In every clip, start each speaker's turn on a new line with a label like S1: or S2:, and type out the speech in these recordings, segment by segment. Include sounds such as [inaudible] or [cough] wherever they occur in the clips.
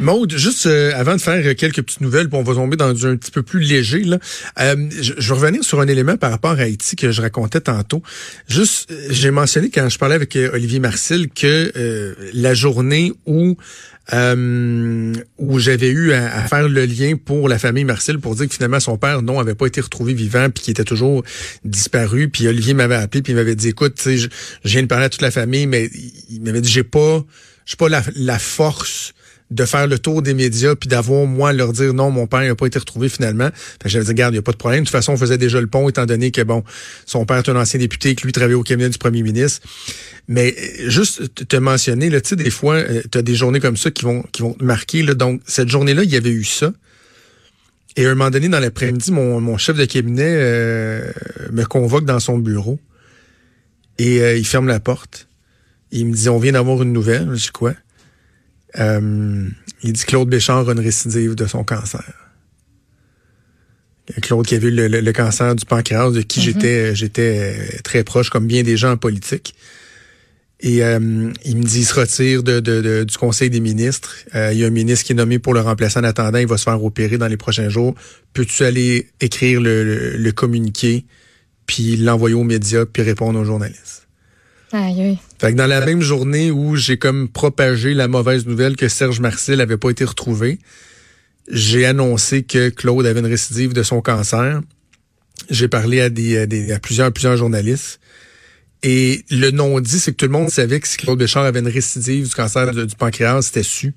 S1: Maude, juste euh, avant de faire quelques petites nouvelles, puis on va tomber dans un petit peu plus léger, là, euh, je, je, vais revenir sur un élément par rapport à Haïti que je racontais tantôt. Juste, euh, j'ai mentionné quand je parlais avec Olivier Marcel que la journée où où j'avais eu à, faire le lien pour la famille Marcel pour dire que finalement son père non avait pas été retrouvé vivant puis qu'il était toujours disparu puis Olivier m'avait appelé puis il m'avait dit écoute je, je, viens de parler à toute la famille mais il m'avait dit j'ai pas j'ai pas la, la force de faire le tour des médias puis d'avoir moi leur dire non mon père n'a pas été retrouvé finalement. J'avais dit regarde, il n'y a pas de problème. De toute façon, on faisait déjà le pont étant donné que bon, son père est un ancien député que lui travaillait au cabinet du premier ministre. Mais euh, juste te mentionner là, tu sais des fois euh, tu as des journées comme ça qui vont qui vont te marquer là. Donc cette journée-là, il y avait eu ça. Et à un moment donné dans l'après-midi, mon, mon chef de cabinet euh, me convoque dans son bureau et il ferme la porte. il me dit on vient d'avoir une nouvelle. Je dis quoi? Euh, il dit Claude Béchard a une récidive de son cancer. Claude qui a vu le, cancer du pancréas, de qui mm-hmm. j'étais j'étais très proche, comme bien des gens en politique. Et euh, il me dit, il se retire de, de, du Conseil des ministres. Euh, il y a un ministre qui est nommé pour le remplacer en attendant. Il va se faire opérer dans les prochains jours. Peux-tu aller écrire le, le communiqué, puis l'envoyer aux médias, puis répondre aux journalistes? Fait que dans la même journée où j'ai comme propagé la mauvaise nouvelle que Serge Marcel avait pas été retrouvé, j'ai annoncé que Claude avait une récidive de son cancer. J'ai parlé à des, à plusieurs plusieurs journalistes. Et le non-dit, c'est que tout le monde savait que si Claude Béchard avait une récidive du cancer du pancréas, c'était su.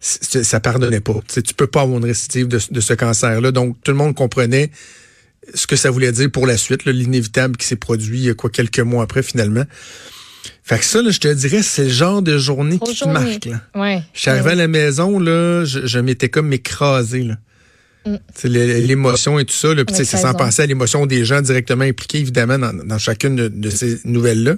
S1: Ça pardonnait pas. Tu tu peux pas avoir une récidive de, de ce cancer-là. Donc, tout le monde comprenait ce que ça voulait dire pour la suite, l'inévitable qui s'est produit quoi quelques mois après finalement. Fait que ça, là, je te dirais, c'est le genre de journée qui te marque. Là.
S2: Ouais.
S1: Je suis arrivé à la maison, là, je, m'étais comme écrasé. Là. Mm. L'émotion et tout ça, là, c'est sans penser à l'émotion des gens directement impliqués, évidemment, dans, dans chacune de, de ces nouvelles-là.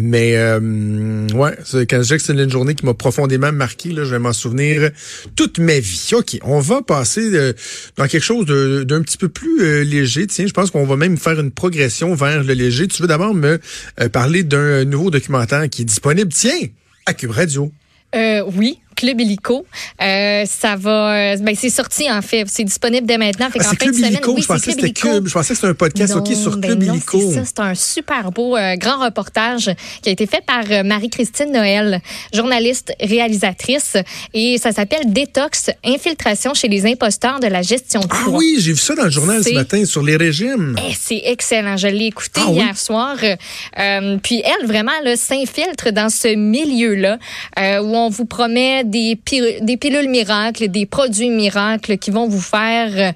S1: Mais euh, ouais, quand je dis que c'est une journée qui m'a profondément marqué, là, je vais m'en souvenir toute ma vie. OK, on va passer euh, dans quelque chose d'un petit peu plus euh, léger. Tiens, je pense qu'on va même faire une progression vers le léger. Tu veux d'abord me euh, parler d'un nouveau documentaire qui est disponible, tiens, à Cube Radio.
S2: oui, Club Illico. Euh, ça va. Euh, ben, c'est sorti, en fait. C'est disponible dès maintenant.
S1: Fait ah, Club Illico. je pensais que c'était Cube. Je pensais que c'était un podcast OK sur ben Club Illico.
S2: C'est ça. C'est un super beau euh, grand reportage qui a été fait par Marie-Christine Noël, journaliste, réalisatrice. Et ça s'appelle Détox, infiltration chez les imposteurs de la gestion de
S1: Ah oui, j'ai vu ça dans le journal ce matin sur les régimes.
S2: Eh, c'est excellent. Je l'ai écouté ah hier soir. puis elle, vraiment, s'infiltre dans ce milieu-là où on vous promet des, pilules miracles, des produits miracles qui vont vous faire euh,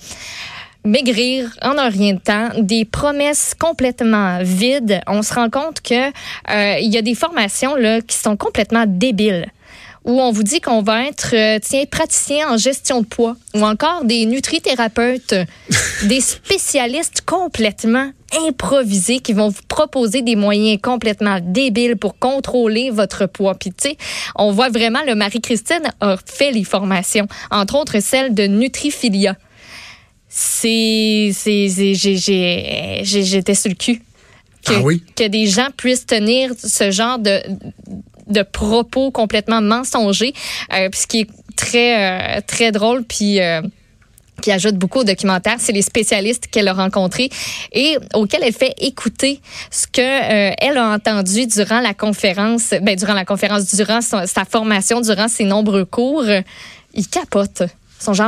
S2: maigrir en un rien de temps, des promesses complètement vides. On se rend compte que euh, il y a des formations là qui sont complètement débiles où on vous dit qu'on va être euh, tiens praticien en gestion de poids ou encore des nutrithérapeutes, [laughs] des spécialistes complètement improvisés qui vont vous proposer des moyens complètement débiles pour contrôler votre poids. Puis tu sais, on voit vraiment le Marie-Christine a fait les formations, entre autres celle de Nutrifilia. C'est c'est j'étais sur le cul. Que,
S1: ah oui?
S2: que des gens puissent tenir ce genre de de propos complètement mensongers, euh, ce qui est très, euh, très drôle, puis... Euh, qui ajoute beaucoup au documentaire, c'est les spécialistes qu'elle a rencontrés et auxquels elle fait écouter ce que euh, a entendu durant la conférence, ben durant la conférence, durant sa formation, durant ses nombreux cours. Il capote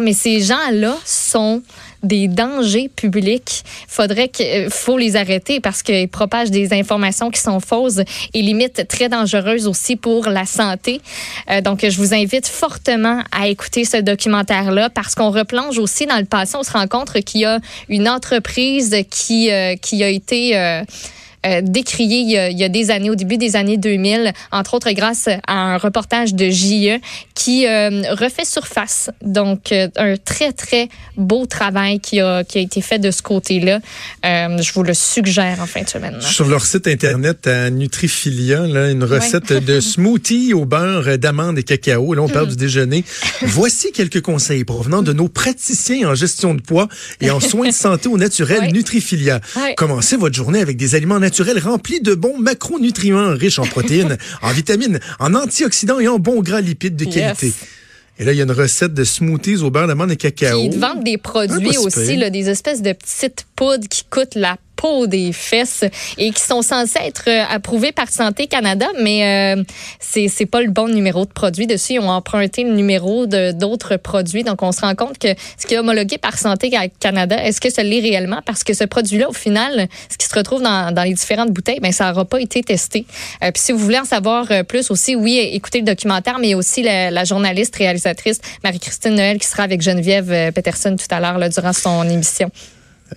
S2: mais ces gens-là sont des dangers publics. Faudrait que, euh, faut les arrêter parce qu'ils propagent des informations qui sont fausses et limite très dangereuses aussi pour la santé. Euh, donc, je vous invite fortement à écouter ce documentaire-là parce qu'on replonge aussi dans le passé. On se rend compte qu'il y a une entreprise qui, euh, qui a été décrié il y, a, il y, a, des années, au début des années 2000, entre autres grâce à un reportage de JE qui refait surface. Donc, un très, très beau travail qui a, qui a été fait de ce côté-là. je vous le suggère en fin de semaine.
S1: Sur leur site Internet à Nutrifilia, là, une recette de [laughs] smoothie au beurre d'amande et cacao. Là, on parle du déjeuner. Voici quelques conseils provenant de nos praticiens en gestion de poids et en [laughs] soins de santé au naturel Nutrifilia. Commencez votre journée avec des aliments naturels remplis de bons macronutriments riches en protéines, [laughs] en vitamines, en antioxydants et en bons gras lipides de qualité. Et là, il y a une recette de smoothies au beurre d'amande et cacao.
S2: Ils vendent des produits aussi, là, des espèces de petites poudres qui coûtent la peau des fesses et qui sont censés être euh, approuvés par Santé Canada, mais euh, c'est pas le bon numéro de produit dessus. Ils ont emprunté le numéro de d'autres produits, donc on se rend compte que ce qui est homologué par Santé Canada, est-ce que ça l'est réellement? Parce que ce produit-là, au final, ce qui se retrouve dans, dans les différentes bouteilles, ben ça n'aura pas été testé. Euh, puis si vous voulez en savoir euh, plus aussi, oui, écoutez le documentaire, mais aussi la, la journaliste réalisatrice Marie-Christine Noël qui sera avec Geneviève Peterson tout à l'heure durant son émission.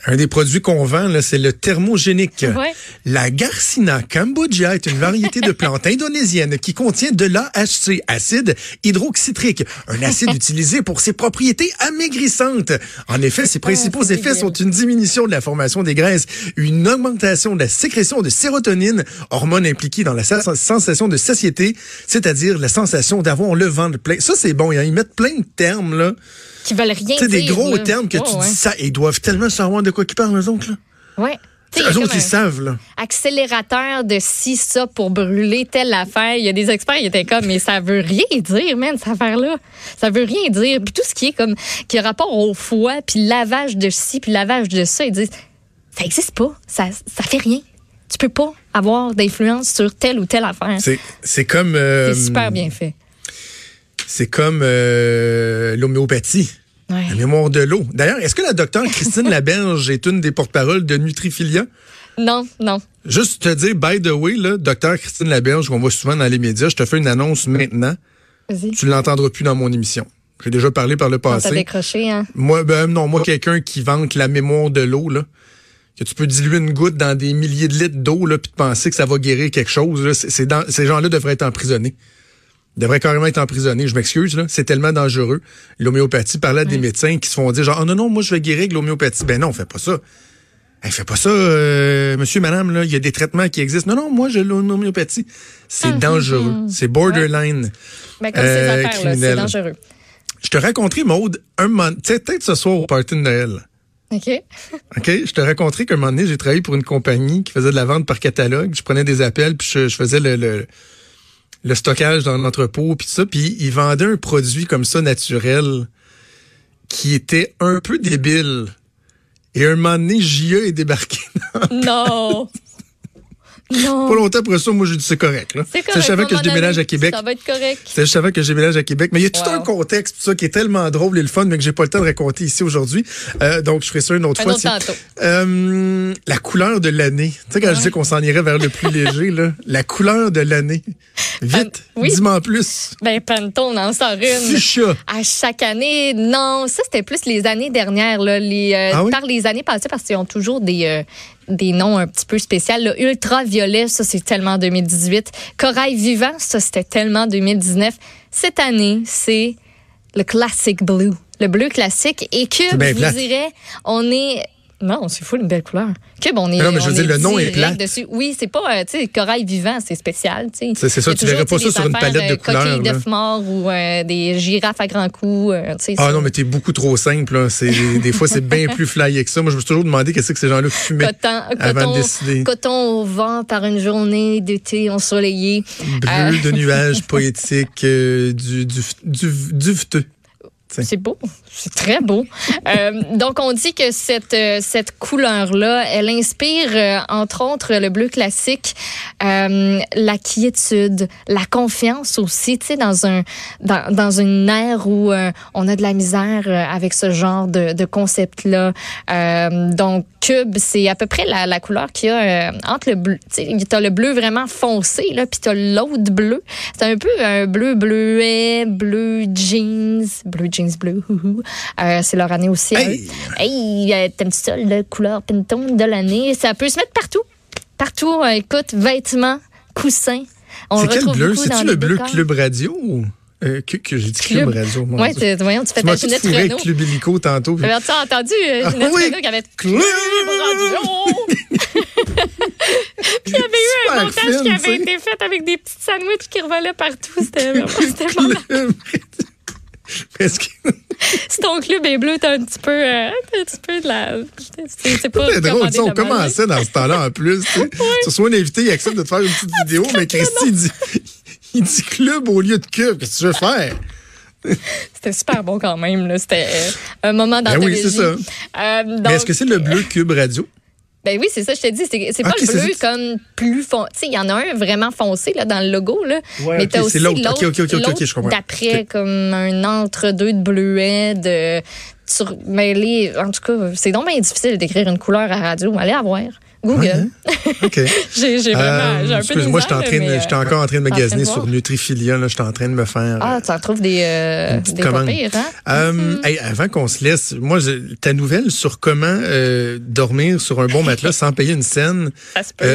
S1: Un des produits qu'on vend, c'est le thermogénique. La Garcina cambogia est une variété de plantes [laughs] indonésienne qui contient de l'AHC, acide hydroxytrique, un acide utilisé pour ses propriétés amaigrissantes. En effet, ses [laughs] principaux effets sont une diminution de la formation des graisses, une augmentation de la sécrétion de sérotonine, hormone impliquée dans la sensation de satiété, c'est-à-dire la sensation d'avoir le ventre plein. Ça, c'est bon. Ils mettent plein de termes, là
S2: qui veulent rien
S1: dire. C'est des gros termes que tu dis ça. Ils doivent tellement savoir de quoi ils parlent, eux autres, là.
S2: Oui.
S1: Eux autres, ils savent, là.
S2: Accélérateur de ci, ça pour brûler telle affaire. Il y a des experts qui étaient comme, mais ça veut rien dire, man, cette affaire-là. Ça veut rien dire. Puis tout ce qui est comme, qui a rapport au foie, puis lavage de ci, puis lavage de ça, ils disent, ça existe pas. Ça, ça fait rien. Tu peux pas avoir d'influence sur telle ou telle affaire.
S1: C'est comme. Euh,
S2: c'est super bien fait.
S1: C'est comme euh, l'homéopathie. La mémoire de l'eau. D'ailleurs, est-ce que la docteure Christine Laberge est une des porte-paroles de Nutrifilia?
S2: Non, non.
S1: Juste te dire, by the way, là, docteur Christine Laberge, qu'on voit souvent dans les médias, je te fais une annonce maintenant. Tu ne l'entendras plus dans mon émission. J'ai déjà parlé par le passé.
S2: T'as décroché, hein?
S1: Moi, ben, non, moi, quelqu'un qui vante la mémoire de l'eau, là, que tu peux diluer une goutte dans des milliers de litres d'eau, là, puis te penser que ça va guérir quelque chose, c'est, ces gens-là devraient être emprisonnés devrait carrément être emprisonné. Je m'excuse, là. C'est tellement dangereux. L'homéopathie, parlait à des médecins qui se font dire genre, oh non, non, moi, je vais guérir avec l'homéopathie. Ben non, on fait pas ça. Elle fait pas ça, euh, monsieur, madame, là. Il y a des traitements qui existent. Non, non, moi, j'ai l'homéopathie. C'est hum, dangereux. Hum, hum. C'est borderline.
S2: Mais comme ces euh, affaires, c'est dangereux.
S1: Je te raconterai, Maude, un moment, tu sais, peut-être ce soir au party de Noël.
S2: OK. [laughs]
S1: OK. Je te raconterai qu'un moment donné, j'ai travaillé pour une compagnie qui faisait de la vente par catalogue. Je prenais des appels, puis je, faisais le le stockage dans l'entrepôt puis ça. Puis ils vendaient un produit comme ça naturel qui était un peu débile. Et un moment donné JE est débarqué
S2: non
S1: pas longtemps après ça, moi, j'ai dit c'est correct. Là.
S2: C'est correct.
S1: Je savais que je déménage à Québec.
S2: Ça va être correct.
S1: Je savais que je déménage à Québec. Mais il y a tout un contexte ça, qui est tellement drôle et le fun, mais que j'ai pas le temps de raconter ici aujourd'hui. Euh, donc, je ferai ça une autre
S2: fois.
S1: Autre euh, la couleur de l'année. Tu sais, quand je dis qu'on s'en irait vers le plus léger, là, [laughs] la couleur de l'année. Vite, dis-moi plus.
S2: Ben, Pantone en sort une.
S1: Fuchsia.
S2: À chaque année. Non, ça, c'était plus les années dernières. Là, les, euh, ah Par les années passées, parce qu'ils ont toujours des, euh, des noms un petit peu spéciaux. Le ultraviolet, ça, c'est tellement 2018. Corail vivant, ça, c'était tellement 2019. Cette année, c'est le classic blue. Le bleu classique. Et que, je vous dirais, on est non, c'est fou une belle couleur. Que bon, on est.
S1: Non, mais je veux dire, le nom est plat.
S2: Dessus. Oui, c'est pas, euh, tu sais, corail vivant, c'est spécial, tu
S1: sais. C'est ça, tu verrais pas ça sur une palette de euh, couleurs.
S2: Coquilles d'œufs morts ou euh, des girafes à grands coups, tu sais.
S1: Ah non, mais t'es beaucoup trop simple, là. [laughs] des fois, c'est bien plus flyé que ça. Moi, je me suis toujours demandé qu'est-ce que ces gens-là fumaient coton, avant
S2: coton,
S1: de décider.
S2: Coton au vent par une journée d'été ensoleillée.
S1: Brûle de nuages [laughs] poétiques du, du, du, du, duveteux.
S2: C'est beau, c'est très beau. euh, [laughs] donc on dit que cette euh, cette couleur là, elle inspire euh, entre autres le bleu classique, la quiétude, la confiance aussi, tu sais dans un dans, dans une ère où on a de la misère avec ce genre de, de concept là. donc cube, c'est à peu près la, la couleur qu'il y a entre le bleu, tu sais, as le bleu vraiment foncé là, puis t'as l'autre bleu. C'est un peu un bleu bleuet, bleu jeans, bleu jeans bleu. Euh, c'est leur année aussi.
S1: Hey,
S2: hey t'aimes ça, la couleur Pantone de l'année? Ça peut se mettre partout. partout, écoute, vêtements, coussins.
S1: C'est quel bleu? C'est-tu le bleu Club Radio? Ou? Euh, que, que j'ai dit Club, Radio.
S2: Oui, voyons, tu fais ta Ginette Renault.
S1: Club Illico tantôt.
S2: Puis... tu as entendu euh, ah Ginette ah, oui. Renault qui avait Club Radio? [laughs] Puis il y avait eu un montage qui avait été fait avec des petites sandwichs qui revolaient partout. C'était vraiment, [laughs] [laughs]
S1: Est-ce que... [laughs]
S2: si ton club est bleu, t'as un petit peu, euh, un petit peu de la. C'est pas.
S1: Drôle, on commençait dans ce temps-là en plus. [laughs] Tu reçois un invité, il accepte de te faire une petite vidéo, mais Christy dit, il dit club au lieu de cube. Qu'est-ce que tu veux faire?
S2: C'était super bon quand même. C'était euh, un moment dans
S1: ben oui, c'est ça. Euh, est-ce que c'est le bleu cube radio?
S2: Ben oui, c'est ça, je te dis. C'est pas le bleu comme plus foncé. Tu sais, il y en a un vraiment foncé là, dans le logo, là.
S1: Ouais, mais t'as aussi l'autre
S2: d'après, comme un entre-deux de bleuet, de. Mais les, en tout cas, c'est donc bien difficile d'écrire une couleur à radio. Allez à voir. Google.
S1: OK.
S2: j'ai vraiment. Euh,
S1: Excuse-moi, j'étais encore en train de magasiner sur Nutrifilia. J'étais en train de me faire.
S2: Ah, tu en trouves des, euh, des hein?
S1: Euh, mm-hmm. avant qu'on se laisse, moi, ta nouvelle sur comment euh, dormir sur un bon matelas sans payer une scène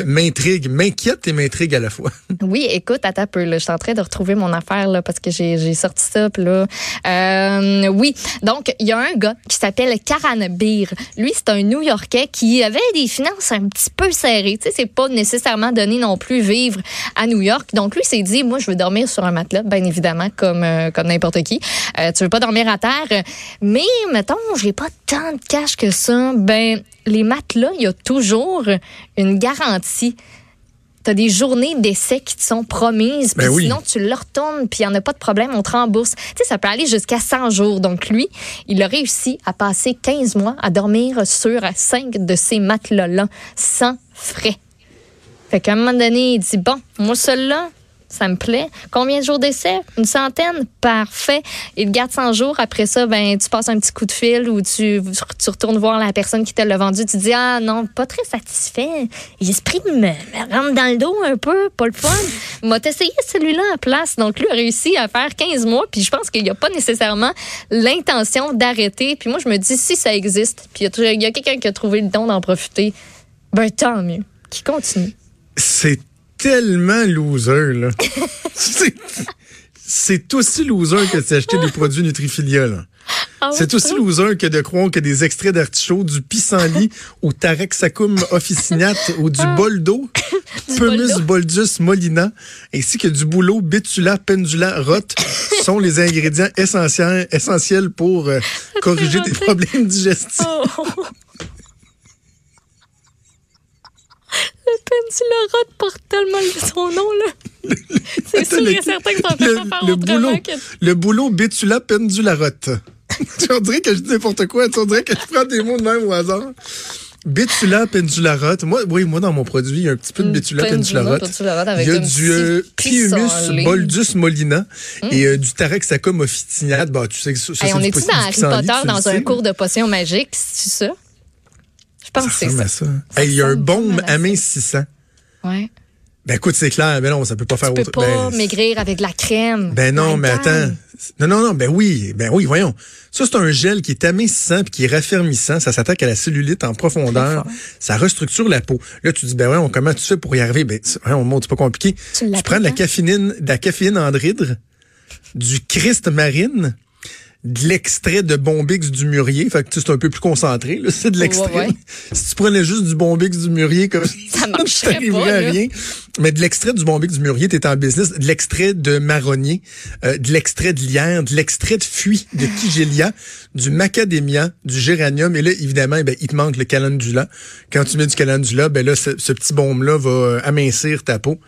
S1: m'intrigue, m'inquiète et m'intrigue à la fois. [laughs]
S2: Oui, écoute, à ta peu. Je suis en train de retrouver mon affaire là, parce que j'ai sorti ça. là. oui, donc, il y a un gars qui s'appelle Karan Beer. Lui, c'est un New-Yorkais qui avait des finances un petit peu serré. Tu sais, c'est pas nécessairement donné non plus vivre à New York. Donc lui s'est dit, moi, je veux dormir sur un matelas, bien évidemment, comme euh, comme n'importe qui. Euh, tu veux pas dormir à terre, mais mettons, j'ai pas tant de cash que ça. Ben les matelas, il y a toujours une garantie tu as des journées d'essai qui te sont promises, ben puis sinon tu le retournes, puis il n'y en a pas de problème, on te rembourse. Tu sais, ça peut aller jusqu'à 100 jours. Donc lui, il a réussi à passer 15 mois à dormir sur 5 de ces matelas-là, sans frais. Fait qu'à un moment donné, il dit, bon, moi, celui-là, ça me plaît. Combien de jours d'essai? Une centaine? Parfait. Il garde 100 jours. Après ça, ben, tu passes un petit coup de fil ou tu, tu retournes voir la personne qui te l'a vendu. Tu dis, ah non, pas très satisfait. L'esprit me, rentre dans le dos un peu, pas le fun. M'a essayé celui-là en place. Donc, lui a réussi à faire 15 mois. Puis je pense qu'il n'y a pas nécessairement l'intention d'arrêter. Puis moi, je me dis, si ça existe, puis il y a, a quelqu'un qui a trouvé le don d'en profiter, ben tant mieux. Qui continue?
S1: C'est tellement loser, là. [laughs] c'est aussi loser que de s'acheter des produits Nutrifilia, là. Ah c'est aussi loser que de croire que des extraits d'artichaut, du pissenlit ou tarexacum officinate ou du ah. boldo, [laughs] Pumus boldus molina, ainsi que du boulot betula pendula rot sont les ingrédients essentiels, essentiels pour euh, [laughs] corriger des problèmes digestifs. Oh.
S2: Pendula porte tellement son nom, là. [laughs] C'est sûr et certain que ça peut pas faire le boulot, que...
S1: Le boulot Bétula Pendularotte. tu [laughs] dirais que je dis n'importe quoi. Tu dirais que je prends des mots de même au hasard. Bétula pendularotte. Moi, oui, moi, dans mon produit, il y a un petit peu de Bétula pendularotte. Il y a du euh, Piumus boldus molina hum. et euh, du Tarexacum officinate. Bah, tu sais que ça,
S2: hey, On est-tu dans Harry Potter dans un cours de potions magiques, c'est ça? Que c'est ça.
S1: il y a un baume amincissant.
S2: Ouais.
S1: Ben écoute, c'est clair, mais non, ça peut pas faire
S2: autre. Tu peux pas ben, maigrir avec la crème.
S1: Ben non, mais attends. Non, non, non, ben oui, ben oui, voyons. Ça, c'est un gel qui est amincissant puis qui est raffermissant. Ça s'attaque à la cellulite en profondeur. Ça restructure la peau. Là, tu dis, ben ouais, comment tu fais pour y arriver? Ben, voyons, c'est pas compliqué. Tu, prends de la caféine, de la caféine andridre, du Christ marine, de l'extrait de Bombix du Murier. Fait que c'est un peu plus concentré. [laughs] C'est de l'extrait. [laughs] Si tu prenais juste du Bombix du Murier, comme [laughs]
S2: ça pas,
S1: à rien. Mais de l'extrait du Bombix du Murier, t'es en business. De l'extrait de Marronnier, euh, de l'extrait de Lierre, de l'extrait de Fuit, de Kigelia, du Macadamia, du Géranium. Et là, évidemment, eh ben, il te manque le calendula. Quand tu mets du calendula, ben là, ce, ce petit baume-là va euh, amincir ta peau.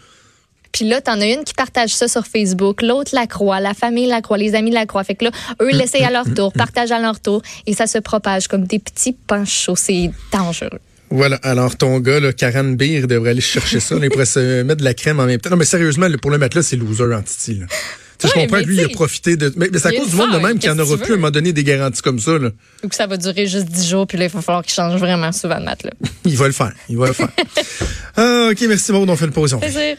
S2: Puis là, t'en as une qui partage ça sur Facebook, l'autre la croix, la famille la croix, les amis la croix. Fait que là, eux [laughs] l'essayent à leur tour, partagent à leur tour, et ça se propage comme des petits panchots. C'est dangereux.
S1: Voilà. Alors, ton gars, là, Karen Beer, devrait aller chercher ça. il pourrait se mettre de la crème en même temps. Non, mais sérieusement, pour le mettre là, c'est loser en titi, là. je comprends que lui, il a profité de. Mais, c'est à cause du monde de même qu'il en aura plus à un moment donné des garanties comme ça. Là.
S2: Ou que ça va durer juste 10 jours, puis là, il va falloir qu'il change vraiment souvent de matelas. [laughs]
S1: il va le faire. Il va le faire. [laughs] ah, OK, merci, Maud. On fait le pause.
S2: Plaisir.